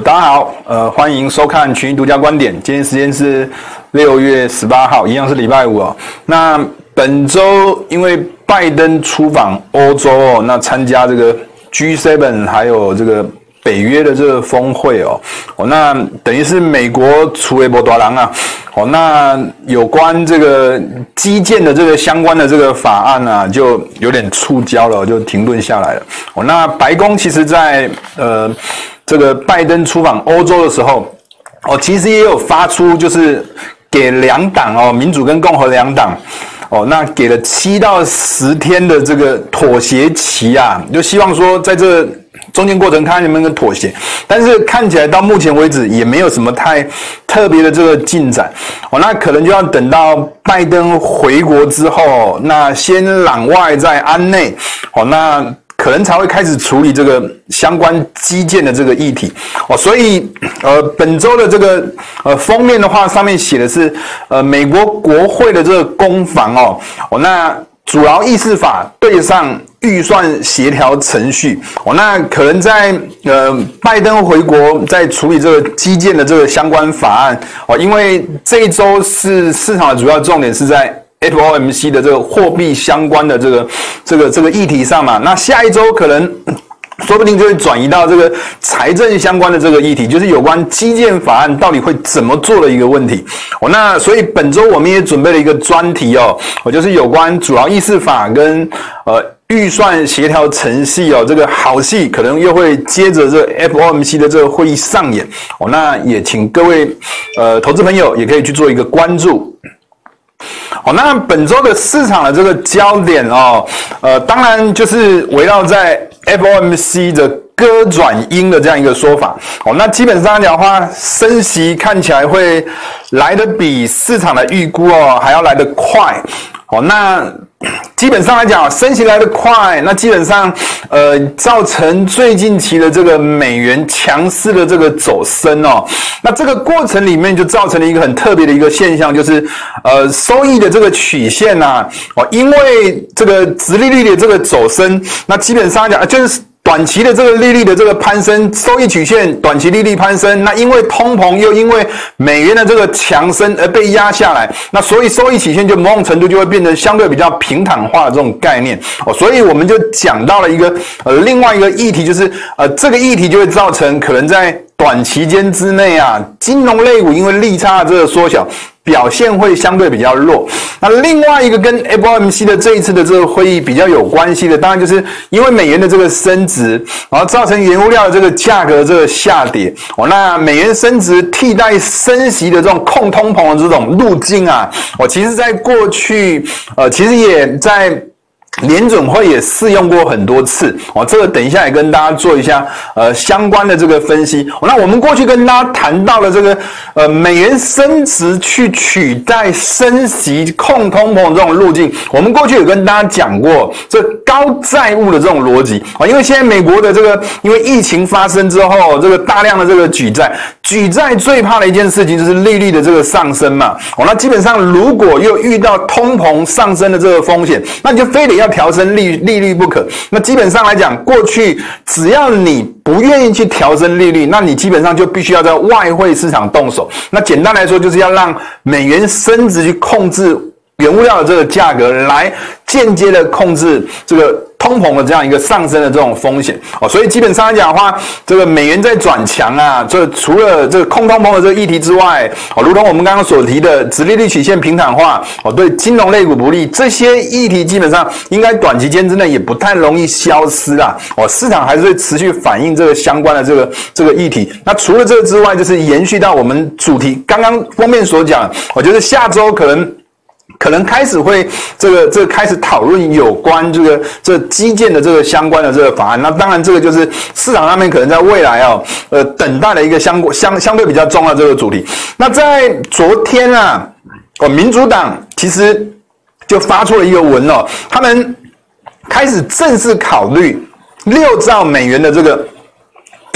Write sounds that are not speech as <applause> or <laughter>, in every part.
大家好，呃，欢迎收看群英独家观点。今天时间是六月十八号，一样是礼拜五哦。那本周因为拜登出访欧洲哦，那参加这个 G7 还有这个北约的这个峰会哦，哦，那等于是美国出一波大人啊。哦，那有关这个基建的这个相关的这个法案、啊，就有点触礁了，就停顿下来了。哦，那白宫其实在呃。这个拜登出访欧洲的时候，哦，其实也有发出，就是给两党哦，民主跟共和两党，哦，那给了七到十天的这个妥协期啊，就希望说在这中间过程看能不能妥协，但是看起来到目前为止也没有什么太特别的这个进展，哦，那可能就要等到拜登回国之后，那先攘外再安内，哦，那。可能才会开始处理这个相关基建的这个议题。哦，所以呃，本周的这个呃封面的话，上面写的是呃美国国会的这个攻防哦。哦，那阻挠议事法对上预算协调程序。哦，那可能在呃拜登回国在处理这个基建的这个相关法案。哦，因为这一周是市场的主要重点是在。FOMC 的这个货币相关的这个这个这个议题上嘛，那下一周可能 <coughs> 说不定就会转移到这个财政相关的这个议题，就是有关基建法案到底会怎么做的一个问题。哦，那所以本周我们也准备了一个专题哦，我就是有关主要议事法跟呃预算协调程序哦，这个好戏可能又会接着这 FOMC 的这个会议上演。哦，那也请各位呃投资朋友也可以去做一个关注。好，那本周的市场的这个焦点哦，呃，当然就是围绕在 FOMC 的鸽转鹰的这样一个说法。哦，那基本上讲话，升息看起来会来的比市场的预估哦还要来得快。哦，那。<coughs> 基本上来讲，升起来的快，那基本上，呃，造成最近期的这个美元强势的这个走升哦。那这个过程里面就造成了一个很特别的一个现象，就是，呃，收益的这个曲线呐，哦，因为这个直利率的这个走升，那基本上讲就是。短期的这个利率的这个攀升，收益曲线短期利率攀升，那因为通膨又因为美元的这个强升而被压下来，那所以收益曲线就某种程度就会变得相对比较平坦化的这种概念。哦，所以我们就讲到了一个呃另外一个议题，就是呃这个议题就会造成可能在短期间之内啊，金融类股因为利差的这个缩小。表现会相对比较弱。那另外一个跟 FOMC 的这一次的这个会议比较有关系的，当然就是因为美元的这个升值，然后造成原物料的这个价格这个下跌。哦，那美元升值替代升息的这种控通膨的这种路径啊，我其实在过去，呃，其实也在。联准会也试用过很多次，哦，这个等一下也跟大家做一下呃相关的这个分析。那我们过去跟大家谈到了这个呃美元升值去取代升息控通膨这种路径，我们过去有跟大家讲过这高债务的这种逻辑啊，因为现在美国的这个因为疫情发生之后，这个大量的这个举债，举债最怕的一件事情就是利率的这个上升嘛。哦，那基本上如果又遇到通膨上升的这个风险，那你就非得要。调升利利率不可，那基本上来讲，过去只要你不愿意去调升利率，那你基本上就必须要在外汇市场动手。那简单来说，就是要让美元升值去控制原物料的这个价格，来间接的控制这个。通膨的这样一个上升的这种风险哦，所以基本上来讲的话，这个美元在转强啊，这除了这个空通膨的这个议题之外，哦，如同我们刚刚所提的，直利率曲线平坦化哦，对金融类股不利，这些议题基本上应该短期间之内也不太容易消失啦。哦，市场还是会持续反映这个相关的这个这个议题。那除了这个之外，就是延续到我们主题刚刚封面所讲，我觉得下周可能。可能开始会这个这个开始讨论有关这个这基建的这个相关的这个法案，那当然这个就是市场上面可能在未来哦，呃，等待的一个相相相对比较重要的这个主题。那在昨天啊，哦，民主党其实就发出了一个文哦，他们开始正式考虑六兆美元的这个。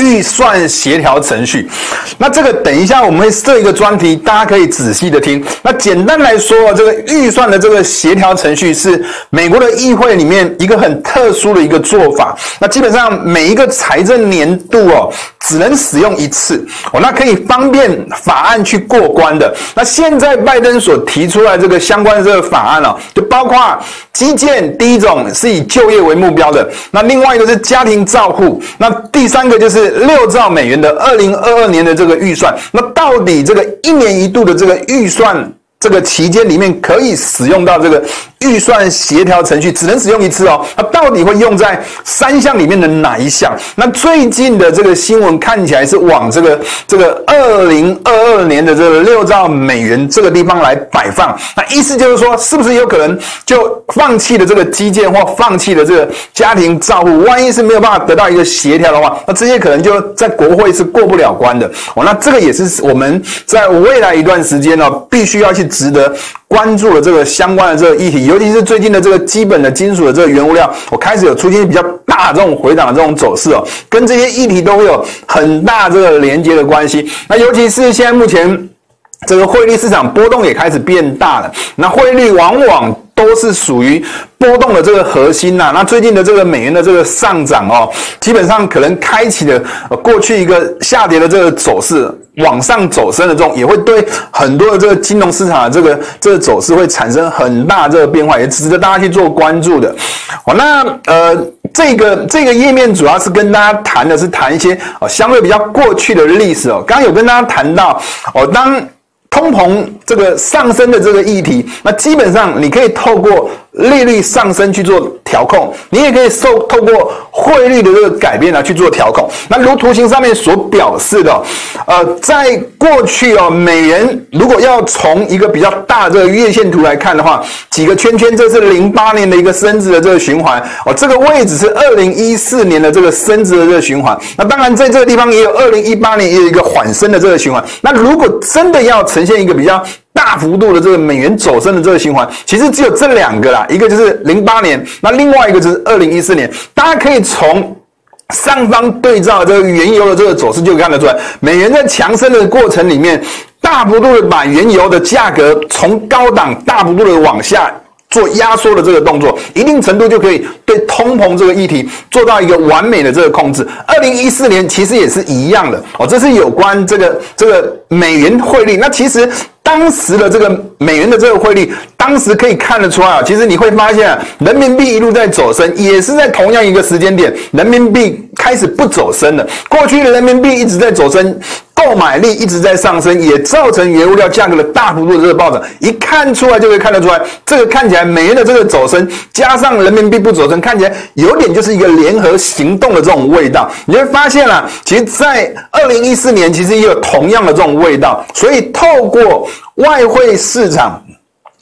预算协调程序，那这个等一下我们会设一个专题，大家可以仔细的听。那简单来说，这个预算的这个协调程序是美国的议会里面一个很特殊的一个做法。那基本上每一个财政年度哦，只能使用一次哦，那可以方便法案去过关的。那现在拜登所提出来这个相关的这个法案哦，就包括基建，第一种是以就业为目标的，那另外一个是家庭照护，那第三个就是六兆美元的二零二二年的这个预算。那到底这个一年一度的这个预算？这个期间里面可以使用到这个预算协调程序，只能使用一次哦。它到底会用在三项里面的哪一项？那最近的这个新闻看起来是往这个这个二零二二年的这个六兆美元这个地方来摆放。那意思就是说，是不是有可能就放弃了这个基建或放弃了这个家庭照护？万一是没有办法得到一个协调的话，那这些可能就在国会是过不了关的哦。那这个也是我们在未来一段时间呢，必须要去。值得关注了这个相关的这个议题，尤其是最近的这个基本的金属的这个原物料，我开始有出现比较大这种回档的这种走势哦，跟这些议题都会有很大这个连接的关系。那尤其是现在目前这个汇率市场波动也开始变大了，那汇率往往都是属于波动的这个核心呐。那最近的这个美元的这个上涨哦，基本上可能开启了过去一个下跌的这个走势。往上走升的这种，也会对很多的这个金融市场的这个这个走势会产生很大这个变化，也值得大家去做关注的。好，那呃，这个这个页面主要是跟大家谈的是谈一些哦相对比较过去的历史哦。刚刚有跟大家谈到哦，当通膨这个上升的这个议题，那基本上你可以透过。利率上升去做调控，你也可以受透过汇率的这个改变来去做调控。那如图形上面所表示的，呃，在过去哦，美元如果要从一个比较大的这个月线图来看的话，几个圈圈，这是零八年的一个升值的这个循环哦，这个位置是二零一四年的这个升值的这个循环。那当然在这个地方也有二零一八年也有一个缓升的这个循环。那如果真的要呈现一个比较大幅度的这个美元走升的这个循环，其实只有这两个啦，一个就是零八年，那另外一个就是二零一四年。大家可以从上方对照这个原油的这个走势，就看得出来，美元在强升的过程里面，大幅度的把原油的价格从高档大幅度的往下。做压缩的这个动作，一定程度就可以对通膨这个议题做到一个完美的这个控制。二零一四年其实也是一样的哦，这是有关这个这个美元汇率。那其实当时的这个美元的这个汇率，当时可以看得出来啊，其实你会发现啊，人民币一路在走升，也是在同样一个时间点，人民币开始不走升了。过去的人民币一直在走升。购买力一直在上升，也造成原物料价格的大幅度的这个暴涨。一看出来就会看得出来，这个看起来美元的这个走升，加上人民币不走升，看起来有点就是一个联合行动的这种味道。你会发现啊，其实，在二零一四年，其实也有同样的这种味道。所以，透过外汇市场。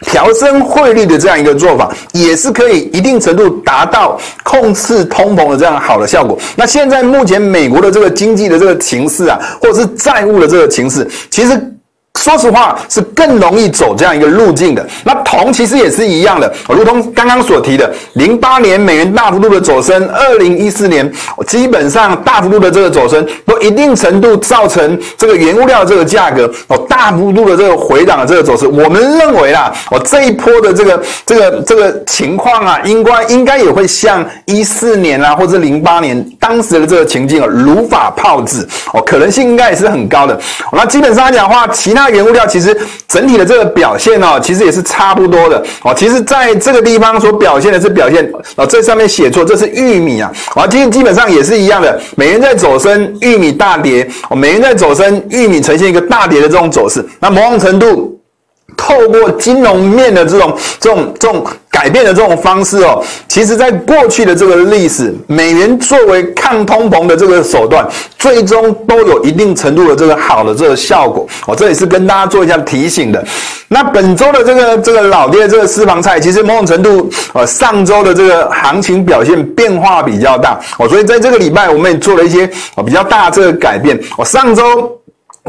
调升汇率的这样一个做法，也是可以一定程度达到控制通膨的这样好的效果。那现在目前美国的这个经济的这个情势啊，或者是债务的这个情势，其实。说实话，是更容易走这样一个路径的。那铜其实也是一样的，如同刚刚所提的，零八年美元大幅度的走升，二零一四年基本上大幅度的这个走升，都一定程度造成这个原物料这个价格哦大幅度的这个回档的这个走势。我们认为啦，哦这一波的这个这个这个情况啊，应该应该也会像一四年啊，或者零八年当时的这个情境啊，如法炮制哦，可能性应该也是很高的。那基本上来讲的话，其他。原物料其实整体的这个表现哦，其实也是差不多的哦。其实在这个地方所表现的是表现哦，这上面写错，这是玉米啊。啊，其实基本上也是一样的，美元在走升，玉米大跌哦。美元在走升，玉米呈现一个大跌的这种走势。那某种程度。透过金融面的这种、这种、这种改变的这种方式哦，其实在过去的这个历史，美元作为抗通膨的这个手段，最终都有一定程度的这个好的这个效果。我这里是跟大家做一下提醒的。那本周的这个这个老爹这个私房菜，其实某种程度呃，上周的这个行情表现变化比较大哦，所以在这个礼拜我们也做了一些比较大的这个改变。我上周。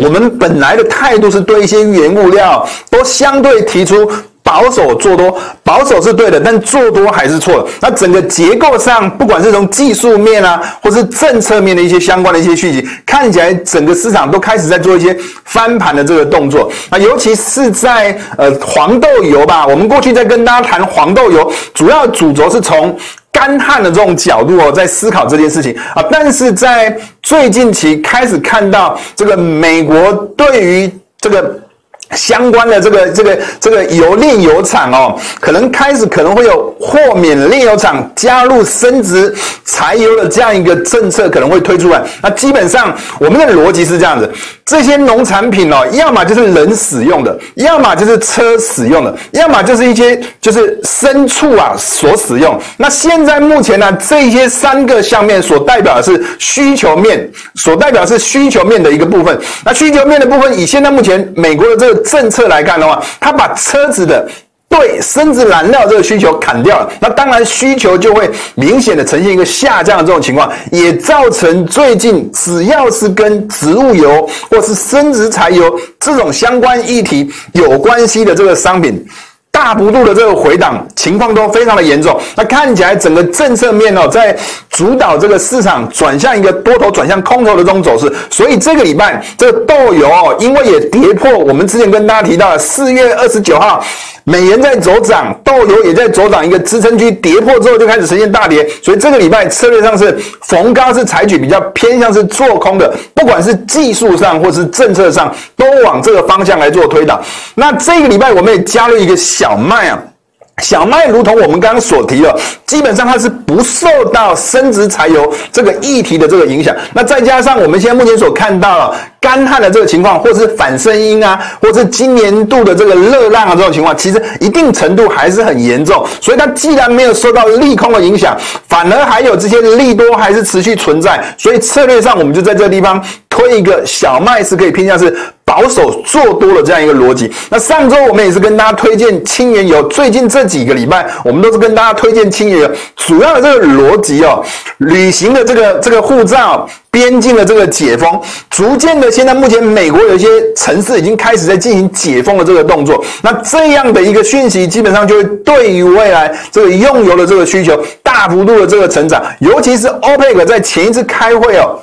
我们本来的态度是对一些原物料都相对提出保守做多，保守是对的，但做多还是错的。那整个结构上，不管是从技术面啊，或是政策面的一些相关的一些讯息，看起来整个市场都开始在做一些翻盘的这个动作。那尤其是在呃黄豆油吧，我们过去在跟大家谈黄豆油，主要主轴是从。干旱的这种角度哦，在思考这件事情啊。但是在最近期开始看到这个美国对于这个。相关的这个这个这个油炼油厂哦，可能开始可能会有豁免炼油厂加入生质柴油的这样一个政策可能会推出来。那基本上我们的逻辑是这样子：这些农产品哦，要么就是人使用的，要么就是车使用的，要么就是一些就是牲畜啊所使用。那现在目前呢，这些三个项面所代表的是需求面，所代表是需求面的一个部分。那需求面的部分，以现在目前美国的这个。政策来看的话，它把车子的对生质燃料这个需求砍掉了，那当然需求就会明显的呈现一个下降的这种情况，也造成最近只要是跟植物油或是生质柴油这种相关议题有关系的这个商品。大幅度的这个回档情况都非常的严重，那看起来整个政策面哦，在主导这个市场转向一个多头转向空头的这种走势，所以这个礼拜这个豆油哦，因为也跌破我们之前跟大家提到的四月二十九号。美元在走涨，豆油也在走涨，一个支撑区跌破之后就开始呈现大跌，所以这个礼拜策略上是逢高是采取比较偏向是做空的，不管是技术上或是政策上，都往这个方向来做推导。那这个礼拜我们也加入一个小麦啊。小麦如同我们刚刚所提的，基本上它是不受到生质柴油这个议题的这个影响。那再加上我们现在目前所看到的干旱的这个情况，或是反声音啊，或是今年度的这个热浪啊这种情况，其实一定程度还是很严重。所以它既然没有受到利空的影响，反而还有这些利多还是持续存在。所以策略上，我们就在这个地方推一个小麦是可以偏向是。保守做多的这样一个逻辑。那上周我们也是跟大家推荐轻原油，最近这几个礼拜我们都是跟大家推荐轻原油。主要的这个逻辑哦，旅行的这个这个护照，边境的这个解封，逐渐的现在目前美国有一些城市已经开始在进行解封的这个动作。那这样的一个讯息，基本上就会对于未来这个用油的这个需求大幅度的这个成长，尤其是 OPEC 在前一次开会哦。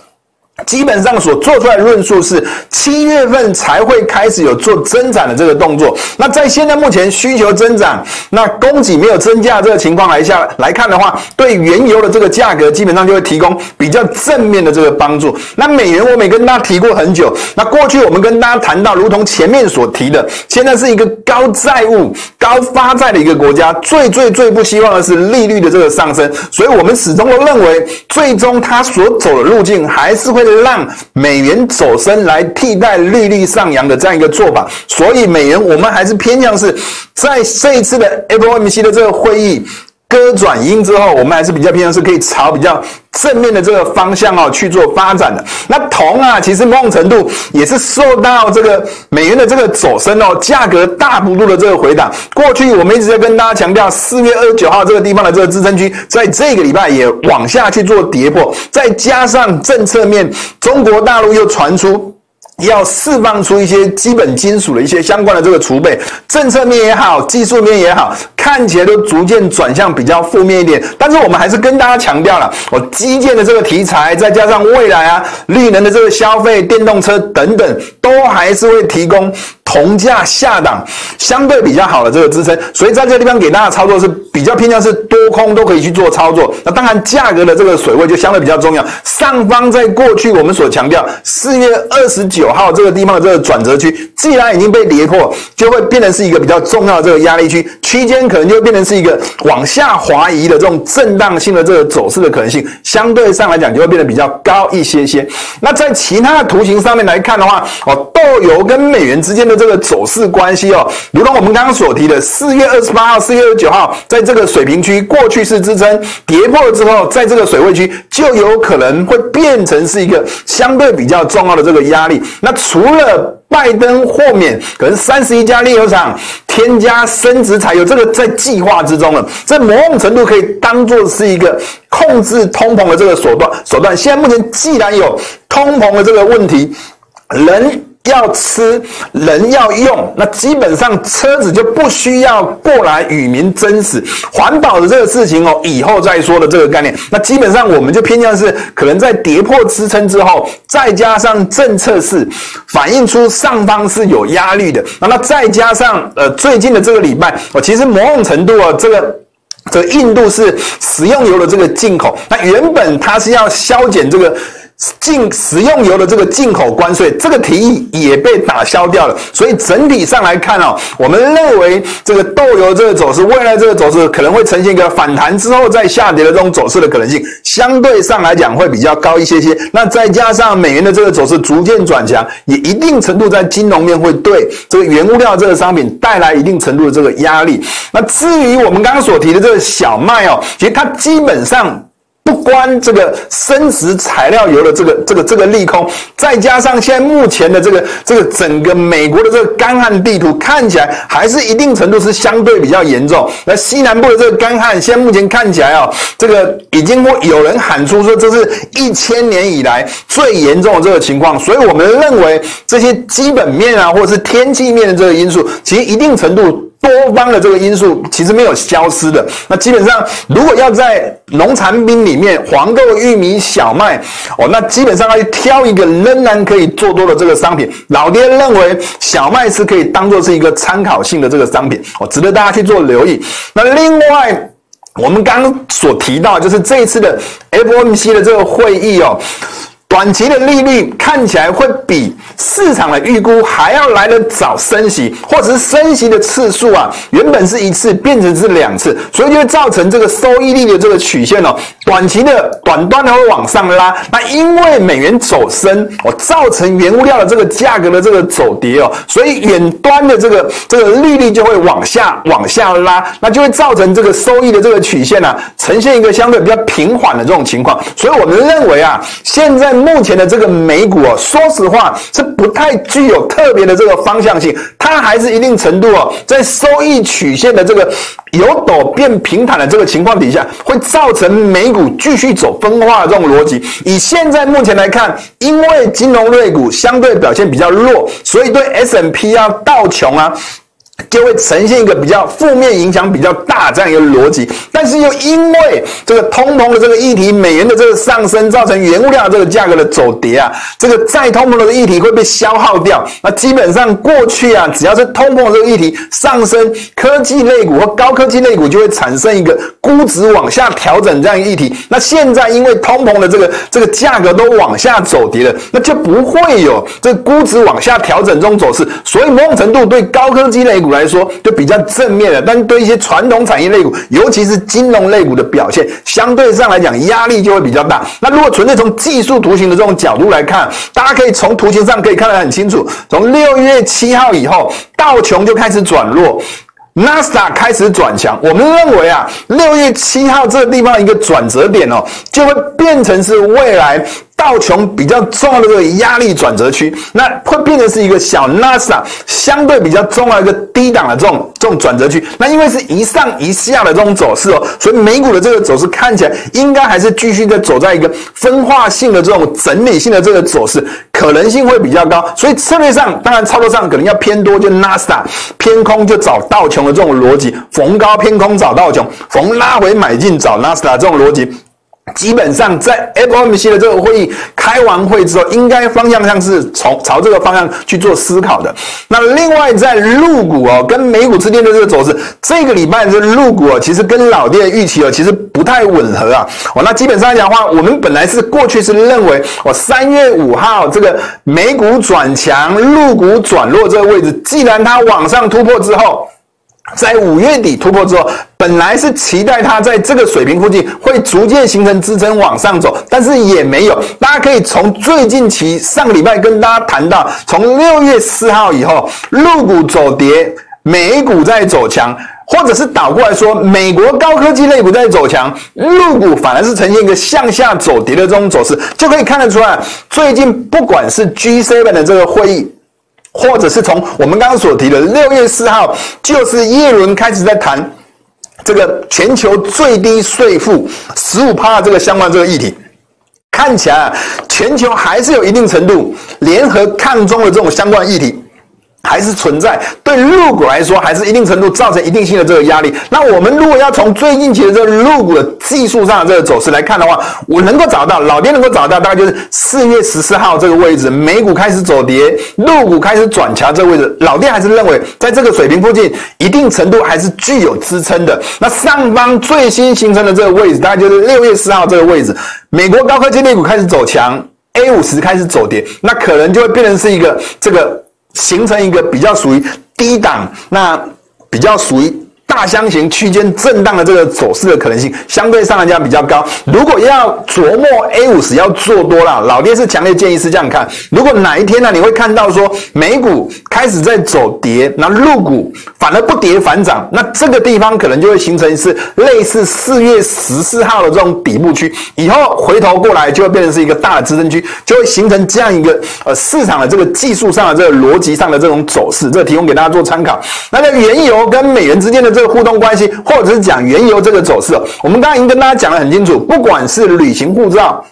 基本上所做出来的论述是七月份才会开始有做增长的这个动作。那在现在目前需求增长，那供给没有增加这个情况来下来看的话，对原油的这个价格基本上就会提供比较正面的这个帮助。那美元我们也跟大家提过很久，那过去我们跟大家谈到，如同前面所提的，现在是一个高债务、高发债的一个国家，最最最不希望的是利率的这个上升。所以我们始终都认为，最终它所走的路径还是会。让美元走升来替代利率上扬的这样一个做法，所以美元我们还是偏向是在这一次的 FOMC 的这个会议割转阴之后，我们还是比较偏向是可以朝比较正面的这个方向哦去做发展的。那铜啊，其实某种程度也是受到这个美元的这个走升哦，价格大幅度的这个回档。过去我们一直在跟大家强调，四月二十九号这个地方的这个支撑区，在这个礼拜也往下去做跌破，再加上政策面，中国大陆又传出。要释放出一些基本金属的一些相关的这个储备，政策面也好，技术面也好，看起来都逐渐转向比较负面一点。但是我们还是跟大家强调了，我基建的这个题材，再加上未来啊，绿能的这个消费，电动车等等，都还是会提供。铜价下档相对比较好的这个支撑，所以在这个地方给大家操作是比较偏向是多空都可以去做操作。那当然价格的这个水位就相对比较重要。上方在过去我们所强调四月二十九号这个地方的这个转折区，既然已经被跌破，就会变成是一个比较重要的这个压力区，区间可可能就会变成是一个往下滑移的这种震荡性的这个走势的可能性，相对上来讲就会变得比较高一些些。那在其他的图形上面来看的话，哦，豆油跟美元之间的。这个走势关系哦，如同我们刚刚所提的，四月二十八号、四月二十九号，在这个水平区过去式支撑，跌破了之后，在这个水位区就有可能会变成是一个相对比较重要的这个压力。那除了拜登豁免，可能三十一家炼油厂添加生质柴油，这个在计划之中了，这某种程度可以当做是一个控制通膨的这个手段。手段现在目前既然有通膨的这个问题，人。要吃，人要用，那基本上车子就不需要过来与民争死。环保的这个事情哦，以后再说的这个概念。那基本上我们就偏向是可能在跌破支撑之后，再加上政策是反映出上方是有压力的。那么再加上呃最近的这个礼拜，哦，其实某种程度啊这个。这印度是食用油的这个进口，那原本它是要削减这个。进食用油的这个进口关税，这个提议也被打消掉了。所以整体上来看哦，我们认为这个豆油这个走势，未来这个走势可能会呈现一个反弹之后再下跌的这种走势的可能性，相对上来讲会比较高一些些。那再加上美元的这个走势逐渐转强，也一定程度在金融面会对这个原物料这个商品带来一定程度的这个压力。那至于我们刚刚所提的这个小麦哦，其实它基本上。不关这个生质材料油的这个这个这个利空，再加上现在目前的这个这个整个美国的这个干旱地图看起来还是一定程度是相对比较严重。那西南部的这个干旱，现在目前看起来哦，这个已经会有人喊出说这是一千年以来最严重的这个情况。所以我们认为这些基本面啊，或者是天气面的这个因素，其实一定程度。多方的这个因素其实没有消失的。那基本上，如果要在农产品里面，黄豆、玉米、小麦，哦，那基本上要去挑一个仍然可以做多的这个商品。老爹认为小麦是可以当做是一个参考性的这个商品，哦，值得大家去做留意。那另外，我们刚刚所提到，就是这一次的 FOMC 的这个会议哦。短期的利率看起来会比市场的预估还要来得早升息，或者是升息的次数啊，原本是一次变成是两次，所以就会造成这个收益率的这个曲线哦，短期的短端的会往上拉。那因为美元走升哦，造成原物料的这个价格的这个走跌哦，所以远端的这个这个利率就会往下往下拉，那就会造成这个收益的这个曲线啊，呈现一个相对比较平缓的这种情况。所以我们认为啊，现在。目前的这个美股哦，说实话是不太具有特别的这个方向性，它还是一定程度哦，在收益曲线的这个由陡变平坦的这个情况底下，会造成美股继续走分化的这种逻辑。以现在目前来看，因为金融类股相对表现比较弱，所以对 S&P 啊、道琼啊。就会呈现一个比较负面影响比较大这样一个逻辑，但是又因为这个通膨的这个议题，美元的这个上升，造成原物料这个价格的走跌啊，这个再通膨的议题会被消耗掉。那基本上过去啊，只要是通膨的这个议题上升，科技类股或高科技类股就会产生一个估值往下调整这样一个议题。那现在因为通膨的这个这个价格都往下走跌了，那就不会有这个估值往下调整这种走势。所以某种程度对高科技类。来说就比较正面的，但是对一些传统产业类股，尤其是金融类股的表现，相对上来讲压力就会比较大。那如果纯粹从技术图形的这种角度来看，大家可以从图形上可以看得很清楚，从六月七号以后，道琼就开始转弱，纳斯达开始转强。我们认为啊，六月七号这个地方一个转折点哦，就会变成是未来。道琼比较重要的这个压力转折区，那会变成是一个小纳斯达相对比较重要一个低档的这种这种转折区。那因为是一上一下的这种走势哦，所以美股的这个走势看起来应该还是继续在走在一个分化性的这种整理性的这个走势，可能性会比较高。所以策略上，当然操作上可能要偏多，就纳斯达偏空就找道琼的这种逻辑，逢高偏空找道琼，逢拉回买进找纳斯达这种逻辑。基本上在 FOMC 的这个会议开完会之后，应该方向上是从朝这个方向去做思考的。那另外在陆股哦，跟美股之间的这个走势，这个礼拜的陆股哦，其实跟老爹的预期哦，其实不太吻合啊。哦，那基本上来讲的话，我们本来是过去是认为我，三月五号这个美股转强，陆股转弱这个位置，既然它往上突破之后。在五月底突破之后，本来是期待它在这个水平附近会逐渐形成支撑往上走，但是也没有。大家可以从最近期上个礼拜跟大家谈到，从六月四号以后，陆股走跌，美股在走强，或者是倒过来说，美国高科技类股在走强，陆股反而是呈现一个向下走跌的这种走势，就可以看得出来，最近不管是 G7 的这个会议。或者是从我们刚刚所提的六月四号，就是耶伦开始在谈这个全球最低税负十五趴的这个相关这个议题，看起来全球还是有一定程度联合抗中的这种相关议题。还是存在，对入股来说，还是一定程度造成一定性的这个压力。那我们如果要从最近期的这个入股的技术上的这个走势来看的话，我能够找到，老爹能够找到，大概就是四月十四号这个位置，美股开始走跌，入股开始转强这个位置，老爹还是认为在这个水平附近，一定程度还是具有支撑的。那上方最新形成的这个位置，大概就是六月四号这个位置，美国高科技类股开始走强，A 五十开始走跌，那可能就会变成是一个这个。形成一个比较属于低档，那比较属于。大箱型区间震荡的这个走势的可能性，相对上来讲比较高。如果要琢磨 A 五十要做多了，老爹是强烈建议是这样看：如果哪一天呢，你会看到说美股开始在走跌，那陆股反而不跌反涨，那这个地方可能就会形成一次类似四月十四号的这种底部区，以后回头过来就会变成是一个大的支撑区，就会形成这样一个呃市场的这个技术上的这个逻辑上的这种走势。这提供给大家做参考。那在原油跟美元之间的。这互动关系，或者是讲原油这个走势，我们刚刚已经跟大家讲得很清楚。不管是旅行护照，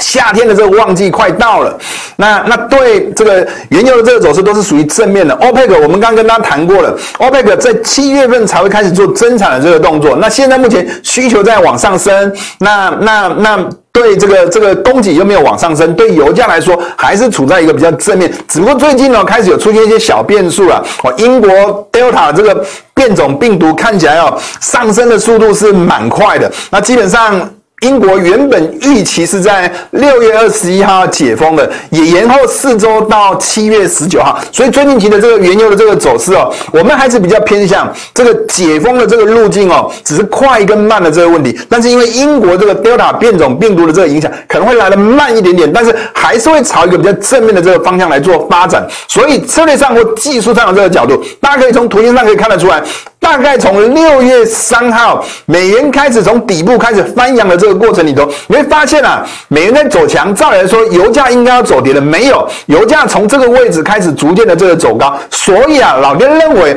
夏天的这个旺季快到了，那那对这个原油的这个走势都是属于正面的。OPEC 我们刚刚跟大家谈过了，OPEC 在七月份才会开始做增产的这个动作。那现在目前需求在往上升，那那那。对这个这个供给又没有往上升，对油价来说还是处在一个比较正面。只不过最近呢，开始有出现一些小变数了。哦，英国 Delta 这个变种病毒看起来哦，上升的速度是蛮快的。那基本上。英国原本预期是在六月二十一号解封的，也延后四周到七月十九号。所以最近期的这个原油的这个走势哦，我们还是比较偏向这个解封的这个路径哦，只是快跟慢的这个问题。但是因为英国这个 Delta 变种病毒的这个影响，可能会来得慢一点点，但是还是会朝一个比较正面的这个方向来做发展。所以策略上或技术上的这个角度，大家可以从图形上可以看得出来。大概从六月三号，美元开始从底部开始翻扬的这个过程里头，你会发现啊，美元在走强。照理来说，油价应该要走跌了，没有，油价从这个位置开始逐渐的这个走高。所以啊，老爹认为。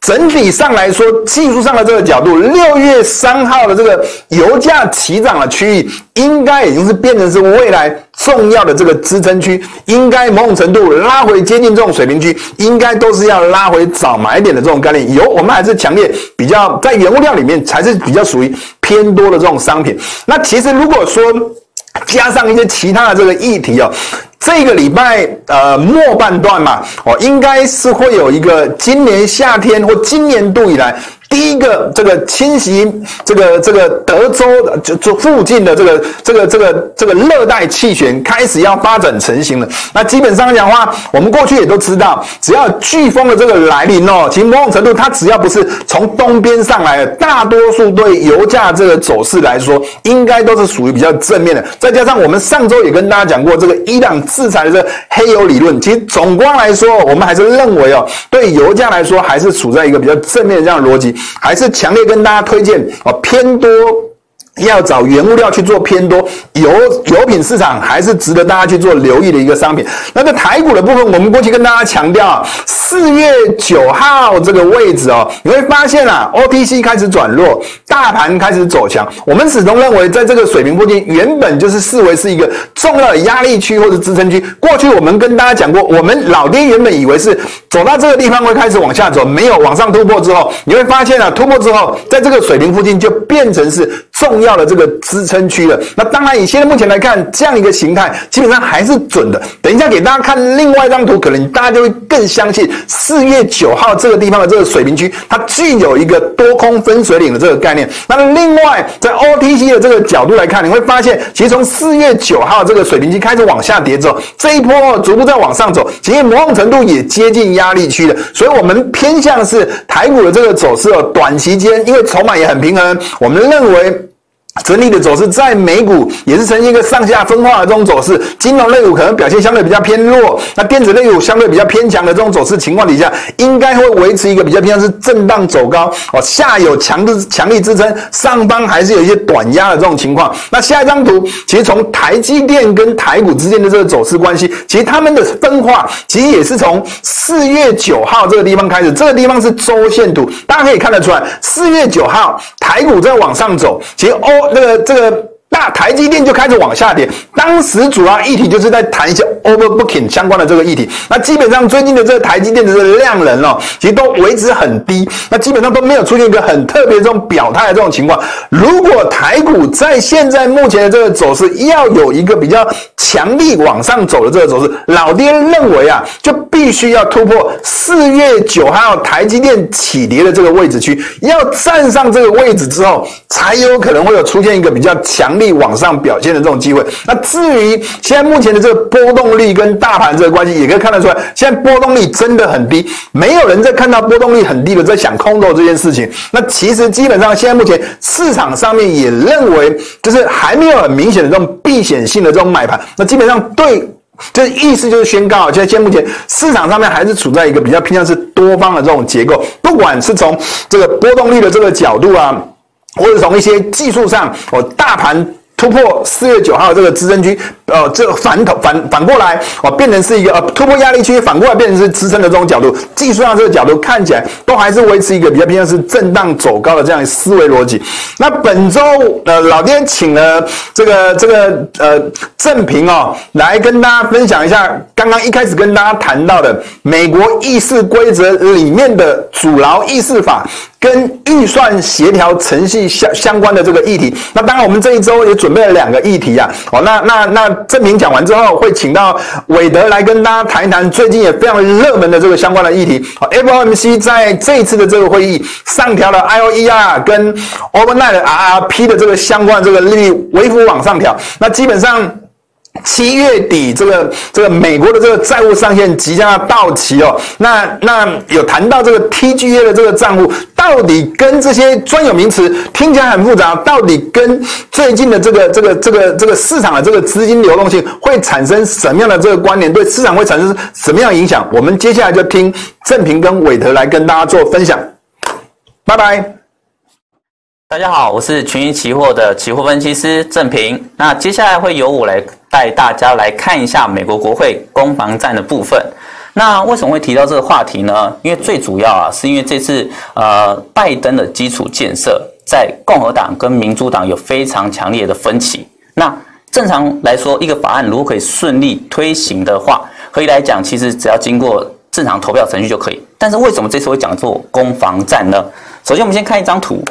整体上来说，技术上的这个角度，六月三号的这个油价起涨的区域，应该已经是变成是未来重要的这个支撑区，应该某种程度拉回接近这种水平区，应该都是要拉回早买点的这种概念。油我们还是强烈比较在原物料里面才是比较属于偏多的这种商品。那其实如果说加上一些其他的这个议题哦。这个礼拜呃末半段嘛，哦，应该是会有一个今年夏天或今年度以来。第一个这个侵袭这个这个德州的就就附近的这个这个这个这个热带气旋开始要发展成型了。那基本上讲话，我们过去也都知道，只要飓风的这个来临哦，其实某种程度它只要不是从东边上来的，大多数对油价这个走势来说，应该都是属于比较正面的。再加上我们上周也跟大家讲过这个伊朗制裁的这个黑油理论，其实总观来说，我们还是认为哦，对油价来说还是处在一个比较正面的这样逻辑。还是强烈跟大家推荐哦，偏多。要找原物料去做偏多，油油品市场还是值得大家去做留意的一个商品。那在台股的部分，我们过去跟大家强调，四月九号这个位置哦，你会发现啊，OTC 开始转弱，大盘开始走强。我们始终认为，在这个水平附近，原本就是视为是一个重要的压力区或者支撑区。过去我们跟大家讲过，我们老爹原本以为是走到这个地方会开始往下走，没有往上突破之后，你会发现啊，突破之后，在这个水平附近就变成是重要。要的这个支撑区了，那当然以现在目前来看，这样一个形态基本上还是准的。等一下给大家看另外一张图，可能大家就会更相信四月九号这个地方的这个水平区，它具有一个多空分水岭的这个概念。那另外在 OTC 的这个角度来看，你会发现，其实从四月九号这个水平区开始往下跌之后，这一波逐步在往上走，其实某种程度也接近压力区的。所以我们偏向是台股的这个走势哦，短期间因为筹码也很平衡，我们认为。整体的走势在美股也是呈现一个上下分化的这种走势，金融类股可能表现相对比较偏弱，那电子类股相对比较偏强的这种走势情况底下，应该会维持一个比较偏向是震荡走高哦，下有强势强力支撑，上方还是有一些短压的这种情况。那下一张图，其实从台积电跟台股之间的这个走势关系，其实他们的分化其实也是从四月九号这个地方开始，这个地方是周线图，大家可以看得出来，四月九号台股在往上走，其实欧。那个这个那台积电就开始往下跌，当时主要议题就是在谈一些 overbooking 相关的这个议题。那基本上最近的这个台积电的这个量能哦，其实都维持很低，那基本上都没有出现一个很特别这种表态的这种情况。如果台股在现在目前的这个走势要有一个比较强力往上走的这个走势，老爹认为啊，就必须要突破四月九号台积电起跌的这个位置区，要站上这个位置之后，才有可能会有出现一个比较强。力往上表现的这种机会，那至于现在目前的这个波动率跟大盘这个关系，也可以看得出来，现在波动率真的很低，没有人在看到波动率很低的在想空头这件事情。那其实基本上现在目前市场上面也认为，就是还没有很明显的这种避险性的这种买盘。那基本上对，这意思就是宣告，现在现在目前市场上面还是处在一个比较偏向是多方的这种结构，不管是从这个波动率的这个角度啊。或者从一些技术上，哦，大盘突破四月九号这个支撑区，呃，这反头反反过来，哦，变成是一个呃突破压力区，反过来变成是支撑的这种角度，技术上这个角度看起来都还是维持一个比较偏向是震荡走高的这样的思维逻辑。那本周呃，老爹请了这个这个呃正平哦，来跟大家分享一下刚刚一开始跟大家谈到的美国议事规则里面的阻挠议事法。跟预算协调程序相相关的这个议题，那当然我们这一周也准备了两个议题啊。好，那那那正平讲完之后，会请到韦德来跟大家谈一谈最近也非常热门的这个相关的议题。好，FOMC 在这一次的这个会议上调了 IOER 跟 Overnight RRP 的这个相关的这个利率微幅往上调，那基本上。七月底，这个这个美国的这个债务上限即将要到期哦。那那有谈到这个 TGA 的这个账户，到底跟这些专有名词听起来很复杂，到底跟最近的这个这个这个这个市场的这个资金流动性会产生什么样的这个关联？对市场会产生什么样的影响？我们接下来就听郑平跟伟德来跟大家做分享。拜拜。大家好，我是群益期货的期货分析师郑平。那接下来会由我来带大家来看一下美国国会攻防战的部分。那为什么会提到这个话题呢？因为最主要啊，是因为这次呃拜登的基础建设在共和党跟民主党有非常强烈的分歧。那正常来说，一个法案如果可以顺利推行的话，可以来讲，其实只要经过正常投票程序就可以。但是为什么这次会讲做攻防战呢？首先，我们先看一张图。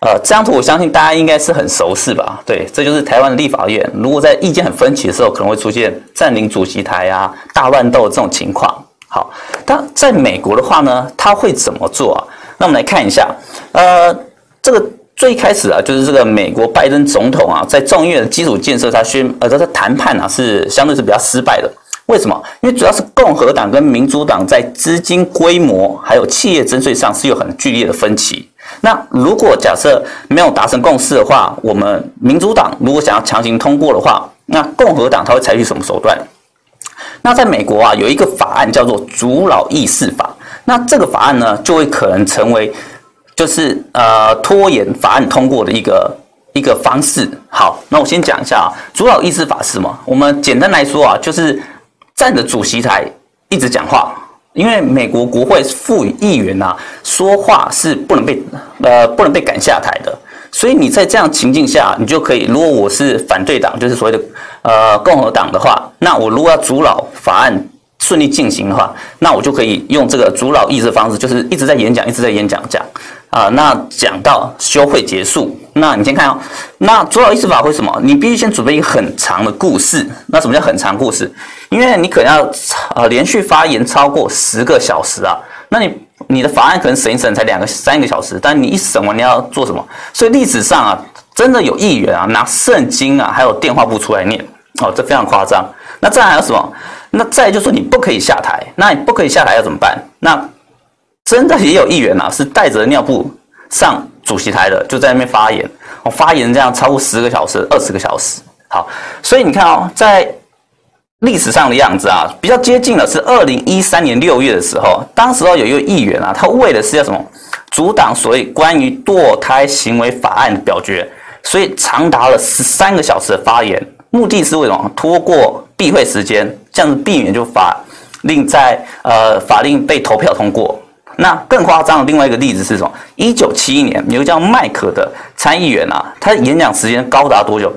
呃，这张图我相信大家应该是很熟悉吧？对，这就是台湾的立法院。如果在意见很分歧的时候，可能会出现占领主席台啊、大乱斗这种情况。好，但在美国的话呢，他会怎么做啊？那我们来看一下，呃，这个最开始啊，就是这个美国拜登总统啊，在众议院的基础建设，他宣呃，他的谈判啊是相对是比较失败的。为什么？因为主要是共和党跟民主党在资金规模还有企业征税上是有很剧烈的分歧。那如果假设没有达成共识的话，我们民主党如果想要强行通过的话，那共和党他会采取什么手段？那在美国啊，有一个法案叫做阻挠议事法，那这个法案呢，就会可能成为就是呃拖延法案通过的一个一个方式。好，那我先讲一下啊，阻挠议事法是什么？我们简单来说啊，就是站着主席台一直讲话。因为美国国会赋予议员、啊、说话是不能被呃不能被赶下台的，所以你在这样情境下，你就可以，如果我是反对党，就是所谓的呃共和党的话，那我如果要阻挠法案顺利进行的话，那我就可以用这个阻挠议事方式，就是一直在演讲，一直在演讲讲啊、那讲到休会结束。那你先看哦，那阻挠议事法为什么？你必须先准备一个很长的故事。那什么叫很长故事？因为你可能要呃连续发言超过十个小时啊，那你你的法案可能审一审才两个三个小时，但你一审完你要做什么？所以历史上啊，真的有议员啊拿圣经啊还有电话簿出来念哦，这非常夸张。那再还有什么？那再就是你不可以下台，那你不可以下台要怎么办？那真的也有议员啊是带着尿布上主席台的，就在那边发言，我发言这样超过十个小时、二十个小时。好，所以你看哦，在历史上的样子啊，比较接近的是二零一三年六月的时候，当时候有一个议员啊，他为的是要什么？阻挡所谓关于堕胎行为法案的表决，所以长达了十三个小时的发言，目的是为什么？拖过闭会时间，这样子避免就法令在呃法令被投票通过。那更夸张的另外一个例子是什么？一九七一年，有个叫麦可的参议员啊，他演讲时间高达多久？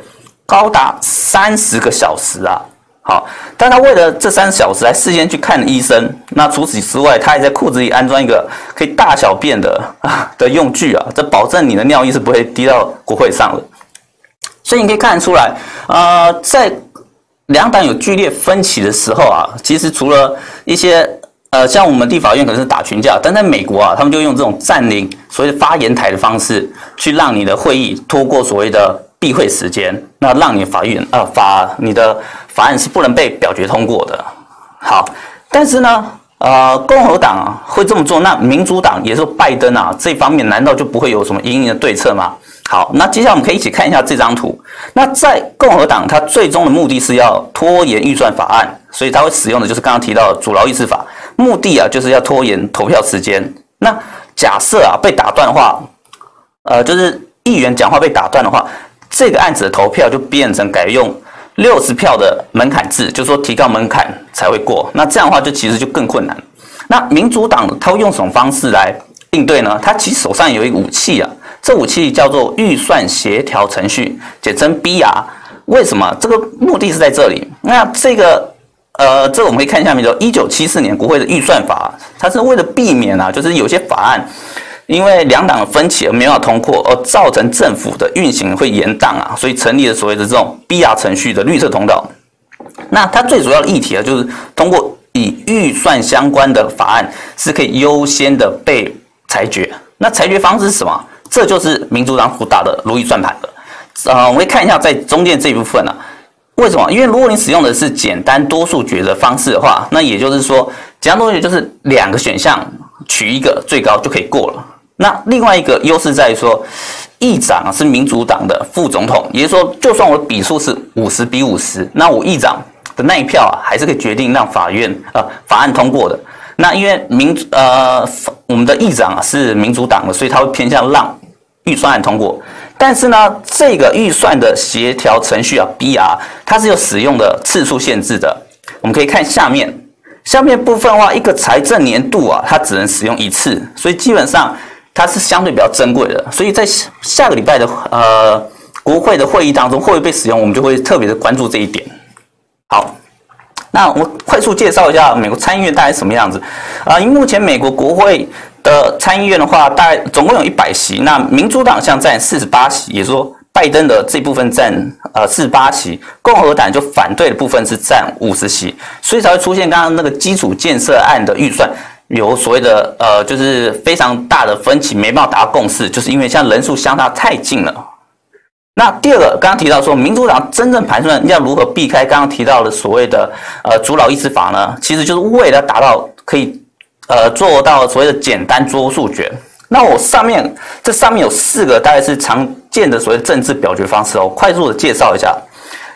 高达三十个小时啊。好，但他为了这三小时来事先去看医生。那除此之外，他还在裤子里安装一个可以大小便的啊的用具啊，这保证你的尿液是不会滴到国会上的。所以你可以看得出来，呃，在两党有剧烈分歧的时候啊，其实除了一些呃，像我们地法院可能是打群架，但在美国啊，他们就用这种占领所谓发言台的方式，去让你的会议拖过所谓的闭会时间，那让你法院、呃、法你的。法案是不能被表决通过的。好，但是呢，呃，共和党啊会这么做，那民主党也是拜登啊这方面难道就不会有什么因应的对策吗？好，那接下来我们可以一起看一下这张图。那在共和党，它最终的目的是要拖延预算法案，所以它会使用的就是刚刚提到的阻挠议事法，目的啊就是要拖延投票时间。那假设啊被打断的话，呃，就是议员讲话被打断的话，这个案子的投票就变成改用。六十票的门槛制，就是说提高门槛才会过。那这样的话，就其实就更困难。那民主党他会用什么方式来应对呢？他其实手上有一个武器啊，这武器叫做预算协调程序，简称 BR。为什么？这个目的是在这里。那这个呃，这个我们可以看下面，就一九七四年国会的预算法，它是为了避免啊，就是有些法案。因为两党的分歧而没有通过，而造成政府的运行会延宕啊，所以成立了所谓的这种 BR 程序的绿色通道。那它最主要的议题啊，就是通过以预算相关的法案是可以优先的被裁决。那裁决方式是什么？这就是民主党主打的如意算盘了。呃，我们可以看一下在中间这一部分啊，为什么？因为如果你使用的是简单多数决的方式的话，那也就是说，简单多数决就是两个选项取一个最高就可以过了。那另外一个优势在于说，议长是民主党的副总统，也就是说，就算我的比数是五十比五十，那我议长的那一票啊，还是可以决定让法院呃法案通过的。那因为民呃我们的议长啊是民主党的，所以他会偏向让预算案通过。但是呢，这个预算的协调程序啊，BR，它是有使用的次数限制的。我们可以看下面，下面部分的话，一个财政年度啊，它只能使用一次，所以基本上。它是相对比较珍贵的，所以在下个礼拜的呃国会的会议当中会不会被使用，我们就会特别的关注这一点。好，那我快速介绍一下美国参议院大概什么样子啊？因为目前美国国会的参议院的话，大概总共有一百席，那民主党像占四十八席，也说拜登的这部分占呃四十八席，共和党就反对的部分是占五十席，所以才会出现刚刚那个基础建设案的预算。有所谓的呃，就是非常大的分歧，没办法达到共识，就是因为现在人数相差太近了。那第二个，刚刚提到说，民主党真正盘算要如何避开刚刚提到的所谓的呃阻挠议事法呢？其实就是为了达到可以呃做到所谓的简单多数决。那我上面这上面有四个大概是常见的所谓政治表决方式哦，快速的介绍一下。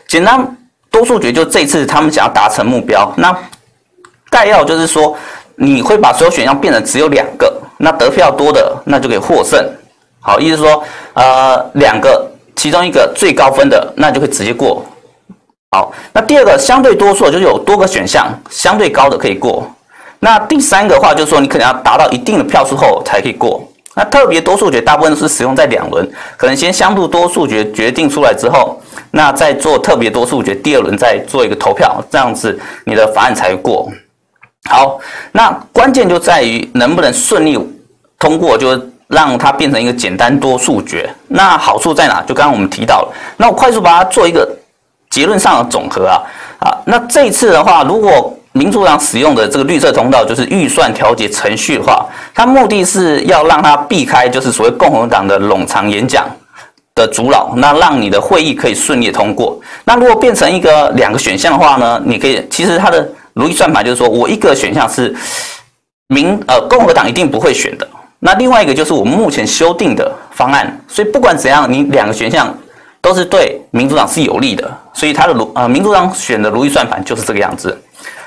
简单多数决就这次他们想要达成目标，那概要就是说。你会把所有选项变成只有两个，那得票多的那就可以获胜。好，意思说，呃，两个其中一个最高分的那就可以直接过。好，那第二个相对多数就是有多个选项，相对高的可以过。那第三个话就是说，你可能要达到一定的票数后才可以过。那特别多数决大部分是使用在两轮，可能先相对多数决决定出来之后，那再做特别多数决，第二轮再做一个投票，这样子你的法案才过。好，那关键就在于能不能顺利通过，就让它变成一个简单多数决。那好处在哪？就刚刚我们提到了。那我快速把它做一个结论上的总和啊啊。那这一次的话，如果民主党使用的这个绿色通道就是预算调节程序化，它目的是要让它避开就是所谓共和党的冗长演讲的阻挠，那让你的会议可以顺利通过。那如果变成一个两个选项的话呢？你可以其实它的。如意算盘就是说，我一个选项是民呃共和党一定不会选的，那另外一个就是我们目前修订的方案，所以不管怎样，你两个选项都是对民主党是有利的，所以他的如呃民主党选的如意算盘就是这个样子。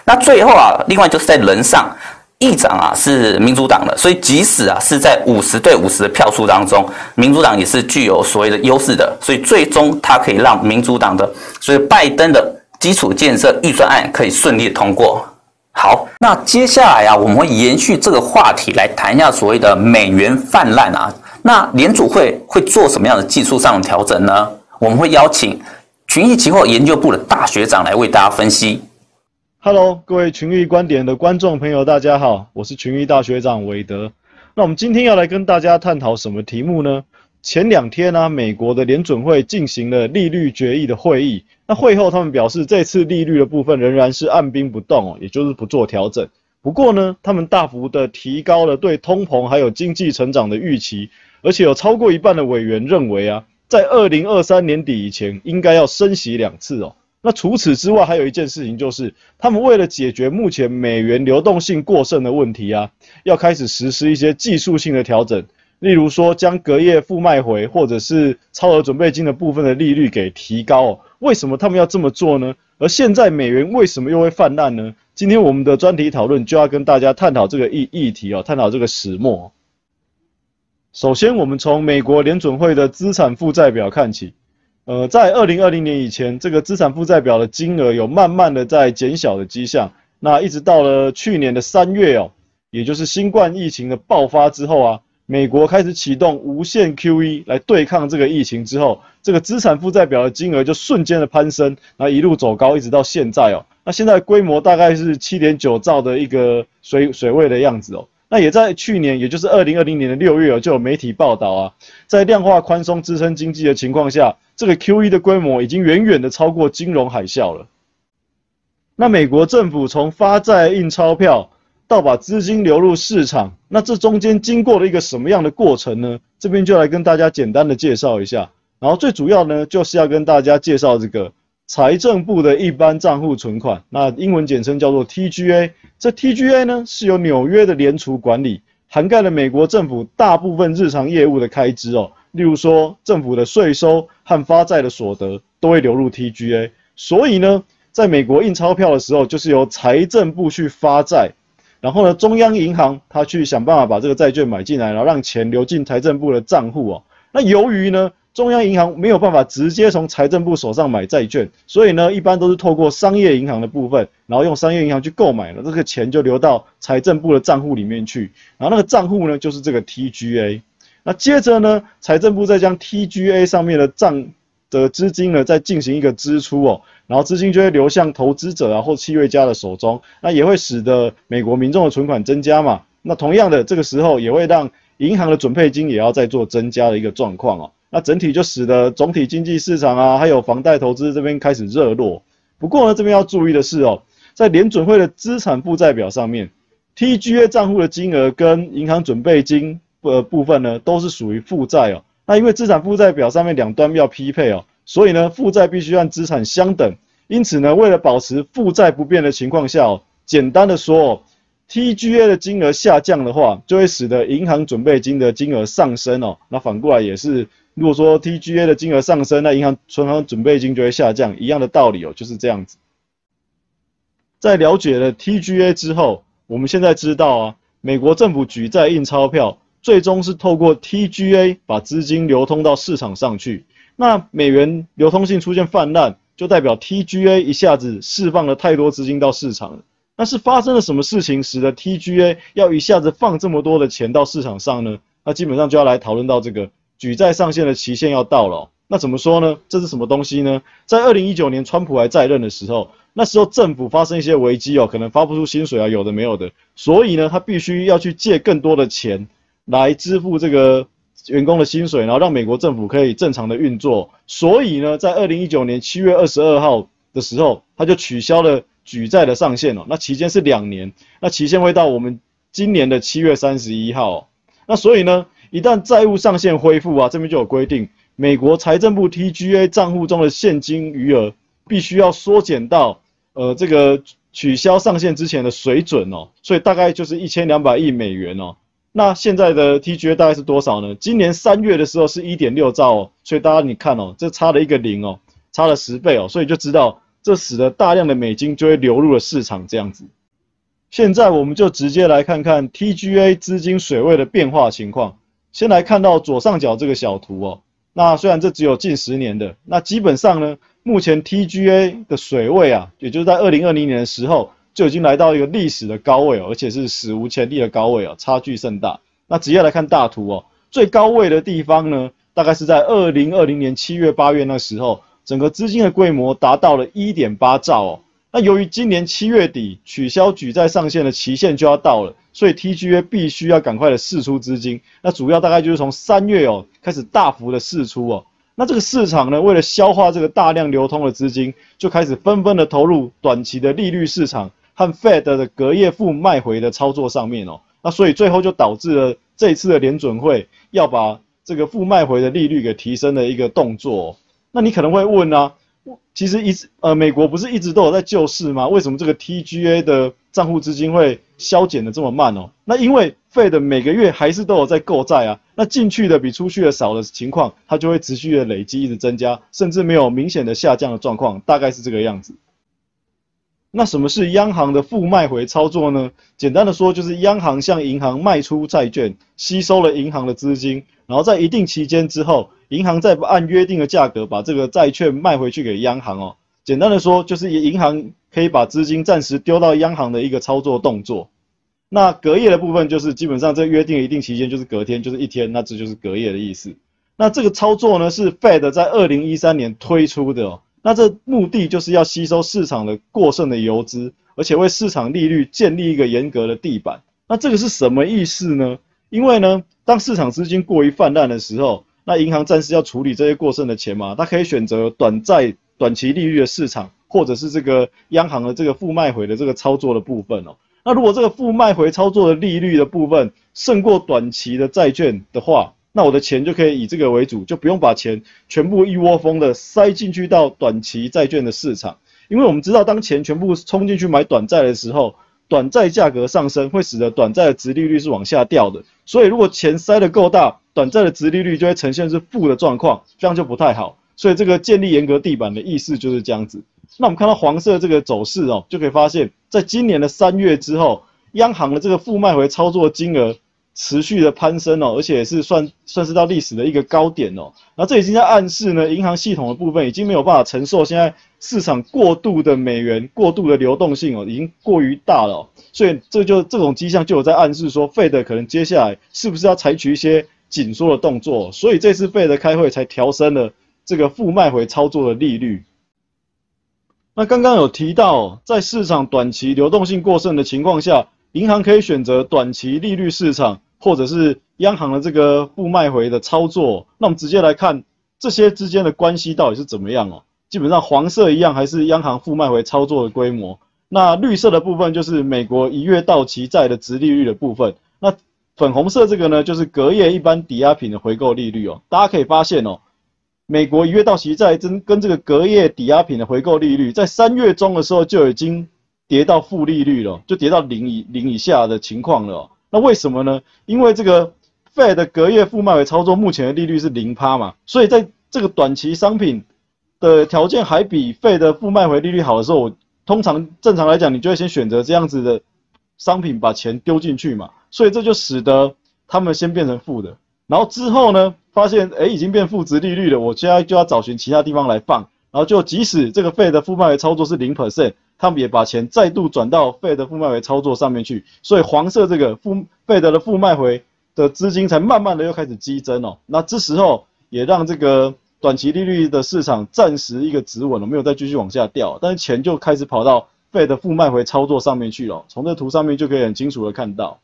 那最后啊，另外就是在人上，议长啊是民主党的，所以即使啊是在五十对五十的票数当中，民主党也是具有所谓的优势的，所以最终它可以让民主党的，所以拜登的。基础建设预算案可以顺利通过。好，那接下来啊，我们会延续这个话题来谈一下所谓的美元泛滥啊。那联储会会做什么样的技术上的调整呢？我们会邀请群益期货研究部的大学长来为大家分析。Hello，各位群益观点的观众朋友，大家好，我是群益大学长韦德。那我们今天要来跟大家探讨什么题目呢？前两天呢、美国的联准会进行了利率决议的会议。那会后他们表示，这次利率的部分仍然是按兵不动哦，也就是不做调整。不过呢，他们大幅的提高了对通膨还有经济成长的预期，而且有超过一半的委员认为啊，在二零二三年底以前应该要升息两次哦。那除此之外，还有一件事情就是，他们为了解决目前美元流动性过剩的问题啊，要开始实施一些技术性的调整，例如说将隔夜负卖回或者是超额准备金的部分的利率给提高。为什么他们要这么做呢？而现在美元为什么又会泛滥呢？今天我们的专题讨论就要跟大家探讨这个议议题哦，探讨这个始末。首先，我们从美国联准会的资产负债表看起。呃，在二零二零年以前，这个资产负债表的金额有慢慢的在减小的迹象。那一直到了去年的三月哦，也就是新冠疫情的爆发之后啊，美国开始启动无限 QE 来对抗这个疫情之后，这个资产负债表的金额就瞬间的攀升，然后一路走高，一直到现在哦。那现在规模大概是七点九兆的一个水水位的样子哦。那也在去年，也就是二零二零年的六月哦，就有媒体报道啊，在量化宽松支撑经济的情况下，这个 QE 的规模已经远远的超过金融海啸了。那美国政府从发债印钞票到把资金流入市场，那这中间经过了一个什么样的过程呢？这边就来跟大家简单的介绍一下。然后最主要呢，就是要跟大家介绍这个。财政部的一般账户存款，那英文简称叫做 TGA。这 TGA 呢，是由纽约的联储管理，涵盖了美国政府大部分日常业务的开支哦。例如说，政府的税收和发债的所得都会流入 TGA。所以呢，在美国印钞票的时候，就是由财政部去发债，然后呢，中央银行它去想办法把这个债券买进来，然后让钱流进财政部的账户哦。那由于呢，中央银行没有办法直接从财政部手上买债券，所以呢，一般都是透过商业银行的部分，然后用商业银行去购买了，这个钱就流到财政部的账户里面去，然后那个账户呢，就是这个 TGA。那接着呢，财政部再将 TGA 上面的账的资金呢，再进行一个支出哦，然后资金就会流向投资者啊或企业家的手中，那也会使得美国民众的存款增加嘛。那同样的，这个时候也会让银行的准备金也要再做增加的一个状况哦。那整体就使得总体经济市场啊，还有房贷投资这边开始热络。不过呢，这边要注意的是哦，在联准会的资产负债表上面，TGA 账户的金额跟银行准备金的部分呢，都是属于负债哦。那因为资产负债表上面两端要匹配哦，所以呢，负债必须按资产相等。因此呢，为了保持负债不变的情况下哦，简单的说哦，TGA 的金额下降的话，就会使得银行准备金的金额上升哦。那反过来也是。如果说 TGA 的金额上升，那银行存款准备金就会下降，一样的道理哦，就是这样子。在了解了 TGA 之后，我们现在知道啊，美国政府举债印钞票，最终是透过 TGA 把资金流通到市场上去。那美元流通性出现泛滥，就代表 TGA 一下子释放了太多资金到市场了。那是发生了什么事情，使得 TGA 要一下子放这么多的钱到市场上呢？那基本上就要来讨论到这个。举债上限的期限要到了，那怎么说呢？这是什么东西呢？在二零一九年川普还在任的时候，那时候政府发生一些危机哦，可能发不出薪水啊，有的没有的，所以呢，他必须要去借更多的钱来支付这个员工的薪水，然后让美国政府可以正常的运作。所以呢，在二零一九年七月二十二号的时候，他就取消了举债的上限哦，那期间是两年，那期限会到我们今年的七月三十一号。那所以呢，一旦债务上限恢复啊，这边就有规定，美国财政部 TGA 账户中的现金余额必须要缩减到呃这个取消上限之前的水准哦，所以大概就是一千两百亿美元哦。那现在的 TGA 大概是多少呢？今年三月的时候是一点六兆哦，所以大家你看哦，这差了一个零哦，差了十倍哦，所以就知道这使得大量的美金就会流入了市场这样子。现在我们就直接来看看 TGA 资金水位的变化情况。先来看到左上角这个小图哦，那虽然这只有近十年的，那基本上呢，目前 TGA 的水位啊，也就是在二零二零年的时候就已经来到一个历史的高位哦，而且是史无前例的高位哦，差距甚大。那直接来看大图哦，最高位的地方呢，大概是在二零二零年七月八月那时候整个资金的规模达到了一点八兆哦。那由于今年七月底取消举债上限的期限就要到了，所以 TGA 必须要赶快的释出资金。那主要大概就是从三月哦开始大幅的释出哦。那这个市场呢，为了消化这个大量流通的资金，就开始纷纷的投入短期的利率市场和 Fed 的隔夜负卖回的操作上面哦。那所以最后就导致了这一次的联准会要把这个负卖回的利率给提升的一个动作哦。那你可能会问啊？其实一直呃，美国不是一直都有在救市吗？为什么这个 TGA 的账户资金会消减的这么慢哦？那因为 Fed 每个月还是都有在购债啊，那进去的比出去的少的情况，它就会持续的累积，一直增加，甚至没有明显的下降的状况，大概是这个样子。那什么是央行的负卖回操作呢？简单的说，就是央行向银行卖出债券，吸收了银行的资金，然后在一定期间之后，银行再按约定的价格把这个债券卖回去给央行哦。简单的说，就是银行可以把资金暂时丢到央行的一个操作动作。那隔夜的部分就是基本上这约定的一定期间就是隔天，就是一天，那这就是隔夜的意思。那这个操作呢，是 Fed 在二零一三年推出的哦。那这目的就是要吸收市场的过剩的游资，而且为市场利率建立一个严格的地板。那这个是什么意思呢？因为呢，当市场资金过于泛滥的时候，那银行暂时要处理这些过剩的钱嘛，它可以选择短债、短期利率的市场，或者是这个央行的这个负卖回的这个操作的部分哦。那如果这个负卖回操作的利率的部分胜过短期的债券的话，那我的钱就可以以这个为主，就不用把钱全部一窝蜂的塞进去到短期债券的市场，因为我们知道，当钱全部冲进去买短债的时候，短债价格上升会使得短债的殖利率是往下掉的，所以如果钱塞得够大，短债的殖利率就会呈现是负的状况，这样就不太好。所以这个建立严格地板的意思就是这样子。那我们看到黄色这个走势哦，就可以发现，在今年的三月之后，央行的这个负卖回操作金额。持续的攀升哦，而且是算算是到历史的一个高点哦。那这已经在暗示呢，银行系统的部分已经没有办法承受现在市场过度的美元、过度的流动性哦，已经过于大了。所以这就这种迹象就有在暗示说，Fed 可能接下来是不是要采取一些紧缩的动作？所以这次 Fed 开会才调升了这个负卖回操作的利率。那刚刚有提到，在市场短期流动性过剩的情况下，银行可以选择短期利率市场。或者是央行的这个负卖回的操作，那我们直接来看这些之间的关系到底是怎么样哦。基本上黄色一样还是央行负卖回操作的规模，那绿色的部分就是美国一月到期债的殖利率的部分，那粉红色这个呢就是隔夜一般抵押品的回购利率哦。大家可以发现哦，美国一月到期债跟跟这个隔夜抵押品的回购利率，在三月中的时候就已经跌到负利率了，就跌到零以零以下的情况了。那为什么呢？因为这个 Fed 隔夜负卖回操作目前的利率是零趴嘛，所以在这个短期商品的条件还比 Fed 负卖回利率好的时候，我通常正常来讲，你就会先选择这样子的商品把钱丢进去嘛，所以这就使得他们先变成负的，然后之后呢，发现诶已经变负值利率了，我现在就要找寻其他地方来放，然后就即使这个 Fed 负卖回操作是零 percent。他们也把钱再度转到 Fed 负卖回操作上面去，所以黄色这个负 Fed 的负卖回的资金才慢慢的又开始激增哦。那这时候也让这个短期利率的市场暂时一个止稳了，没有再继续往下掉，但是钱就开始跑到 Fed 负卖回操作上面去了。从这图上面就可以很清楚的看到。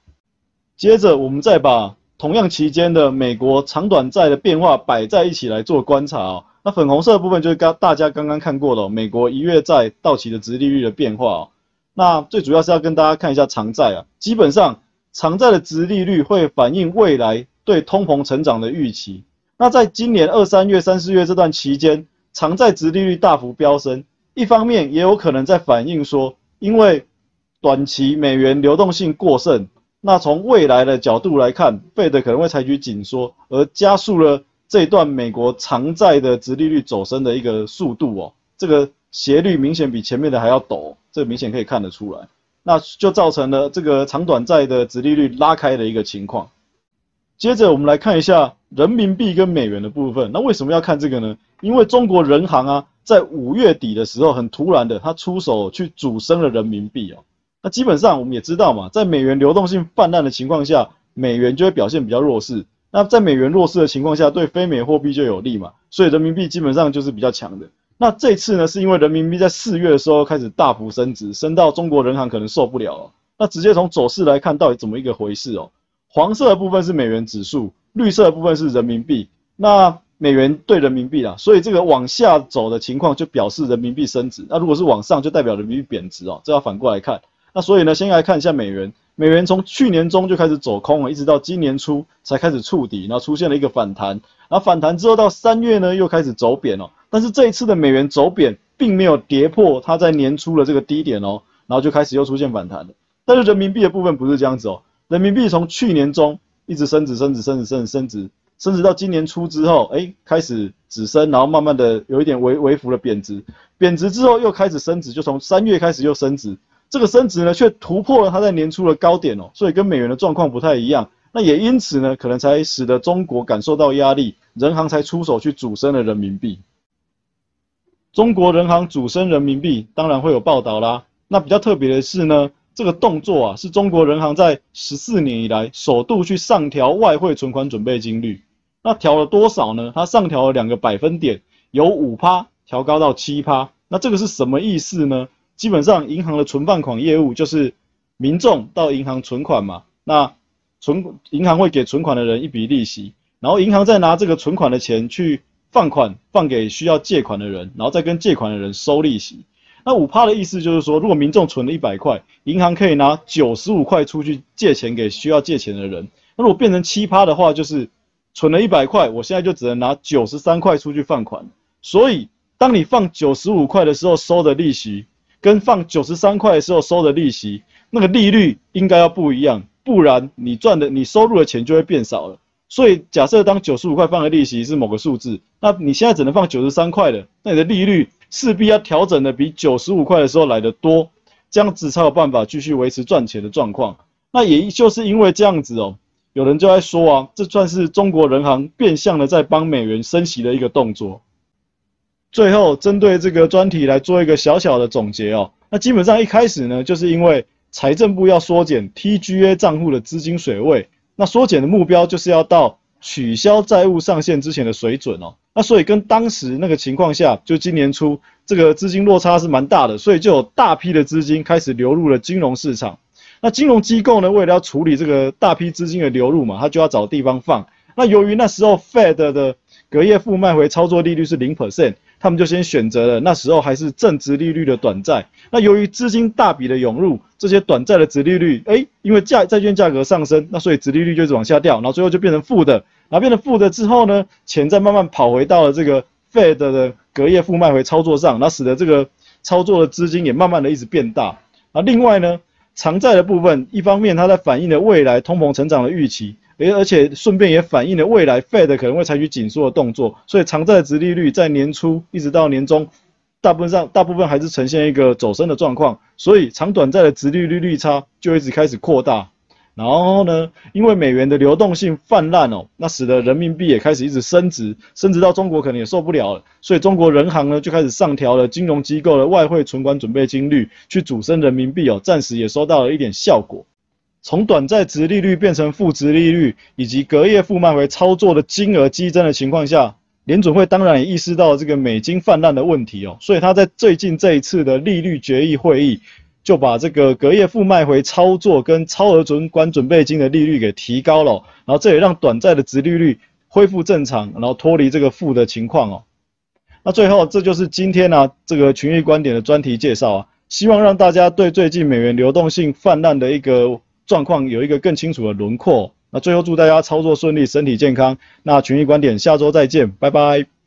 接着我们再把同样期间的美国长短债的变化摆在一起来做观察哦。那粉红色的部分就是刚大家刚刚看过的美国一月债到期的殖利率的变化哦。那最主要是要跟大家看一下长债啊，基本上长债的殖利率会反映未来对通膨成长的预期。那在今年二三月、三四月这段期间，长债殖利率大幅飙升，一方面也有可能在反映说，因为短期美元流动性过剩，那从未来的角度来看，Fed 可能会采取紧缩，而加速了。这一段美国长债的殖利率走升的一个速度哦，这个斜率明显比前面的还要陡，这个明显可以看得出来，那就造成了这个长短债的殖利率拉开的一个情况。接着我们来看一下人民币跟美元的部分，那为什么要看这个呢？因为中国人行啊，在五月底的时候很突然的，它出手去主升了人民币哦。那基本上我们也知道嘛，在美元流动性泛滥的情况下，美元就会表现比较弱势。那在美元弱势的情况下，对非美货币就有利嘛，所以人民币基本上就是比较强的。那这次呢，是因为人民币在四月的时候开始大幅升值，升到中国人行可能受不了了。那直接从走势来看，到底怎么一个回事哦？黄色的部分是美元指数，绿色的部分是人民币。那美元兑人民币啦，所以这个往下走的情况就表示人民币升值。那如果是往上，就代表人民币贬值哦。这要反过来看。那所以呢，先来看一下美元。美元从去年中就开始走空了，一直到今年初才开始触底，然后出现了一个反弹。然后反弹之后到三月呢，又开始走贬哦。但是这一次的美元走贬，并没有跌破它在年初的这个低点哦，然后就开始又出现反弹了。但是人民币的部分不是这样子哦，人民币从去年中一直升值、升值、升值、升值、升值，升值到今年初之后，哎，开始止升，然后慢慢的有一点微微幅的贬值，贬值之后又开始升值，就从三月开始又升值。这个升值呢，却突破了它在年初的高点哦，所以跟美元的状况不太一样。那也因此呢，可能才使得中国感受到压力，人行才出手去主升了人民币。中国人行主升人民币，当然会有报道啦。那比较特别的是呢，这个动作啊，是中国人行在十四年以来首度去上调外汇存款准备金率。那调了多少呢？它上调了两个百分点，由五趴调高到七趴。那这个是什么意思呢？基本上，银行的存放款业务就是民众到银行存款嘛，那存银行会给存款的人一笔利息，然后银行再拿这个存款的钱去放款，放给需要借款的人，然后再跟借款的人收利息。那五趴的意思就是说，如果民众存了一百块，银行可以拿九十五块出去借钱给需要借钱的人。那如果变成七趴的话，就是存了一百块，我现在就只能拿九十三块出去放款。所以，当你放九十五块的时候收的利息，跟放九十三块的时候收的利息，那个利率应该要不一样，不然你赚的你收入的钱就会变少了。所以假设当九十五块放的利息是某个数字，那你现在只能放九十三块的，那你的利率势必要调整的比九十五块的时候来得多，这样子才有办法继续维持赚钱的状况。那也就是因为这样子哦，有人就在说啊，这算是中国人行变相的在帮美元升息的一个动作。最后，针对这个专题来做一个小小的总结哦。那基本上一开始呢，就是因为财政部要缩减 TGA 账户的资金水位，那缩减的目标就是要到取消债务上限之前的水准哦。那所以跟当时那个情况下，就今年初这个资金落差是蛮大的，所以就有大批的资金开始流入了金融市场。那金融机构呢，为了要处理这个大批资金的流入嘛，它就要找地方放。那由于那时候 Fed 的隔夜负卖回操作利率是零 percent。他们就先选择了那时候还是正值利率的短债。那由于资金大笔的涌入，这些短债的殖利率，哎，因为价债券价格上升，那所以殖利率就是往下掉，然后最后就变成负的。然后变成负的之后呢，钱再慢慢跑回到了这个 Fed 的隔夜负卖回操作上，那使得这个操作的资金也慢慢的一直变大。啊，另外呢，长债的部分，一方面它在反映了未来通膨成长的预期。而而且顺便也反映了未来 Fed 可能会采取紧缩的动作，所以长债的殖利率在年初一直到年中，大部分上大部分还是呈现一个走升的状况，所以长短债的殖利率率差就一直开始扩大。然后呢，因为美元的流动性泛滥哦，那使得人民币也开始一直升值，升值到中国可能也受不了了，所以中国人行呢就开始上调了金融机构的外汇存款准备金率，去主升人民币哦，暂时也收到了一点效果。从短债殖利率变成负殖利率，以及隔夜负卖回操作的金额激增的情况下，联准会当然也意识到这个美金泛滥的问题哦，所以他在最近这一次的利率决议会议，就把这个隔夜负卖回操作跟超额存款准备金的利率给提高了，然后这也让短债的殖利率恢复正常，然后脱离这个负的情况哦。那最后，这就是今天呢、啊、这个群益观点的专题介绍啊，希望让大家对最近美元流动性泛滥的一个。状况有一个更清楚的轮廓。那最后祝大家操作顺利，身体健康。那群益观点下周再见，拜拜。